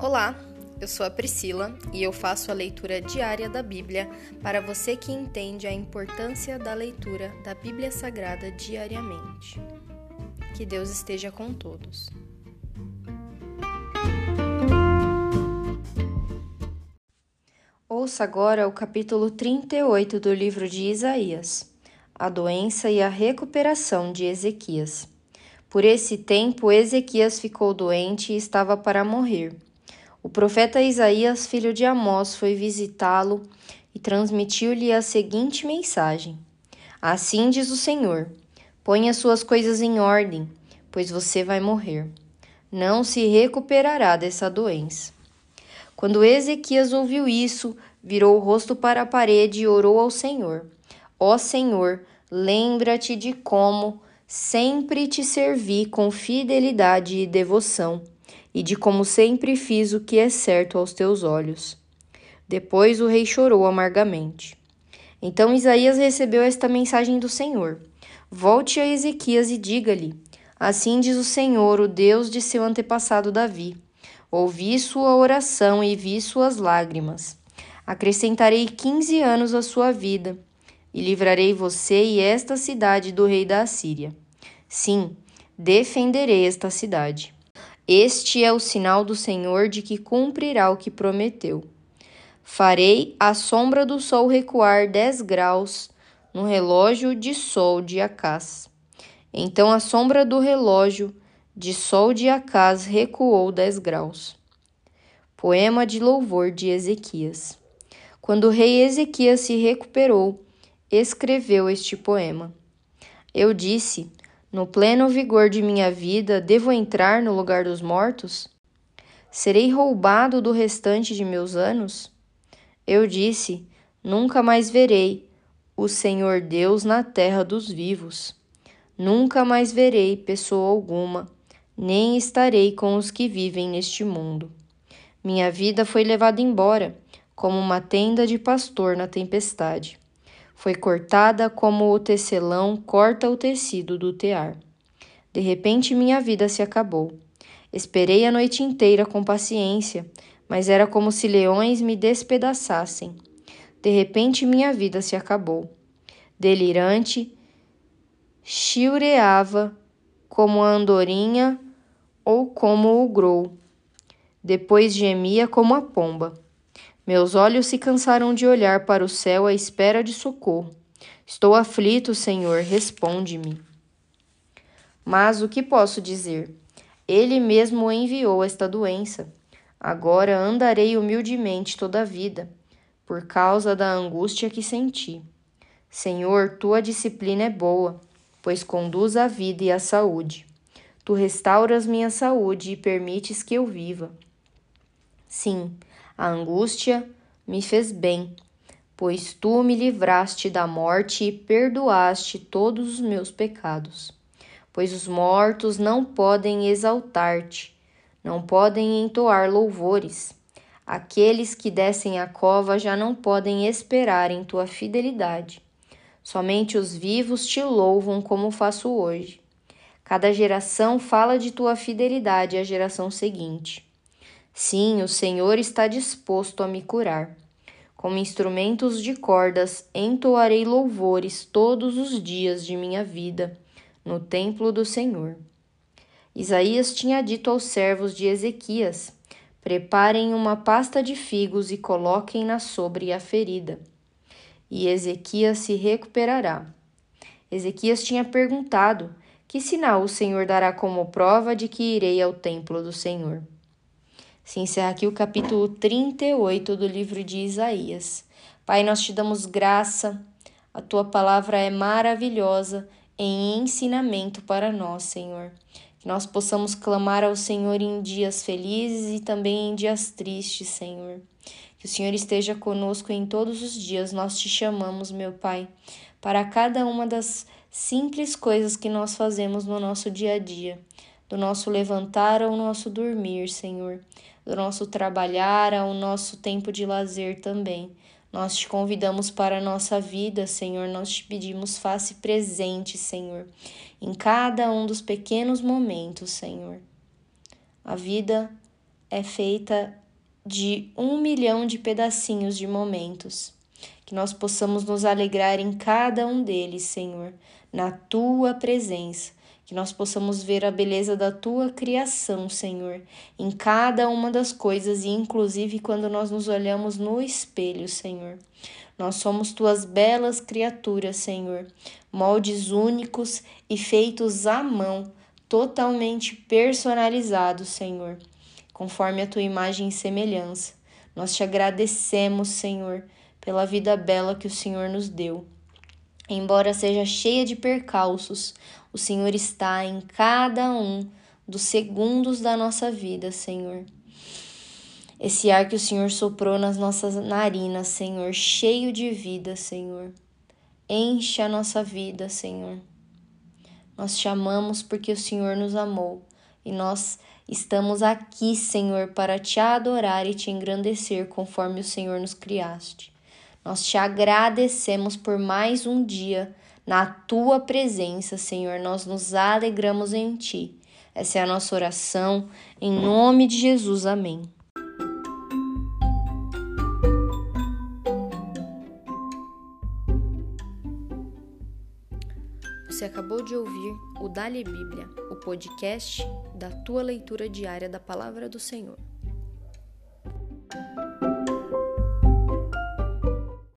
Olá, eu sou a Priscila e eu faço a leitura diária da Bíblia para você que entende a importância da leitura da Bíblia Sagrada diariamente. Que Deus esteja com todos. Ouça agora o capítulo 38 do livro de Isaías, a doença e a recuperação de Ezequias. Por esse tempo, Ezequias ficou doente e estava para morrer. O profeta Isaías, filho de Amós, foi visitá-lo e transmitiu-lhe a seguinte mensagem: Assim diz o Senhor: Ponha suas coisas em ordem, pois você vai morrer. Não se recuperará dessa doença. Quando Ezequias ouviu isso, virou o rosto para a parede e orou ao Senhor: Ó Senhor, lembra-te de como sempre te servi com fidelidade e devoção, e de como sempre fiz o que é certo aos teus olhos. Depois o rei chorou amargamente. Então Isaías recebeu esta mensagem do Senhor: Volte a Ezequias e diga-lhe: Assim diz o Senhor, o Deus de seu antepassado Davi. Ouvi sua oração e vi suas lágrimas. Acrescentarei quinze anos à sua vida e livrarei você e esta cidade do rei da Assíria. Sim, defenderei esta cidade. Este é o sinal do Senhor de que cumprirá o que prometeu. Farei a sombra do sol recuar dez graus no relógio de sol de Acás. Então a sombra do relógio de sol de Acás recuou dez graus. Poema de louvor de Ezequias. Quando o rei Ezequias se recuperou, escreveu este poema. Eu disse: No pleno vigor de minha vida, devo entrar no lugar dos mortos? Serei roubado do restante de meus anos? Eu disse: Nunca mais verei o Senhor Deus na terra dos vivos. Nunca mais verei pessoa alguma, nem estarei com os que vivem neste mundo. Minha vida foi levada embora, como uma tenda de pastor na tempestade. Foi cortada como o tecelão corta o tecido do tear. De repente minha vida se acabou. Esperei a noite inteira com paciência, mas era como se leões me despedaçassem. De repente minha vida se acabou. Delirante, chiureava como a andorinha ou como o grou. Depois gemia como a pomba. Meus olhos se cansaram de olhar para o céu à espera de socorro. Estou aflito, Senhor, responde-me. Mas o que posso dizer? Ele mesmo enviou esta doença. Agora andarei humildemente toda a vida, por causa da angústia que senti. Senhor, tua disciplina é boa, pois conduz a vida e a saúde. Tu restauras minha saúde e permites que eu viva. Sim, a angústia me fez bem, pois tu me livraste da morte e perdoaste todos os meus pecados. Pois os mortos não podem exaltar-te, não podem entoar louvores. Aqueles que descem a cova já não podem esperar em tua fidelidade. Somente os vivos te louvam como faço hoje. Cada geração fala de tua fidelidade à geração seguinte. Sim, o Senhor está disposto a me curar. Como instrumentos de cordas, entoarei louvores todos os dias de minha vida no templo do Senhor. Isaías tinha dito aos servos de Ezequias: Preparem uma pasta de figos e coloquem-na sobre a ferida, e Ezequias se recuperará. Ezequias tinha perguntado: Que sinal o Senhor dará como prova de que irei ao templo do Senhor? Se encerra aqui o capítulo 38 do livro de Isaías. Pai, nós te damos graça, a tua palavra é maravilhosa em ensinamento para nós, Senhor. Que nós possamos clamar ao Senhor em dias felizes e também em dias tristes, Senhor. Que o Senhor esteja conosco em todos os dias. Nós te chamamos, meu Pai, para cada uma das simples coisas que nós fazemos no nosso dia a dia, do nosso levantar ao nosso dormir, Senhor do nosso trabalhar ao nosso tempo de lazer também. Nós te convidamos para a nossa vida, Senhor. Nós te pedimos, faça presente, Senhor, em cada um dos pequenos momentos, Senhor. A vida é feita de um milhão de pedacinhos de momentos. Que nós possamos nos alegrar em cada um deles, Senhor, na tua presença. Que nós possamos ver a beleza da tua criação, Senhor, em cada uma das coisas e inclusive quando nós nos olhamos no espelho, Senhor. Nós somos tuas belas criaturas, Senhor, moldes únicos e feitos à mão, totalmente personalizados, Senhor conforme a tua imagem e semelhança. Nós te agradecemos, Senhor, pela vida bela que o Senhor nos deu. Embora seja cheia de percalços, o Senhor está em cada um dos segundos da nossa vida, Senhor. Esse ar que o Senhor soprou nas nossas narinas, Senhor, cheio de vida, Senhor. Enche a nossa vida, Senhor. Nós te amamos porque o Senhor nos amou e nós Estamos aqui, Senhor, para te adorar e te engrandecer conforme o Senhor nos criaste. Nós te agradecemos por mais um dia na tua presença, Senhor. Nós nos alegramos em ti. Essa é a nossa oração, em nome de Jesus. Amém. Você acabou de ouvir o Dali Bíblia, o podcast da tua leitura diária da palavra do Senhor.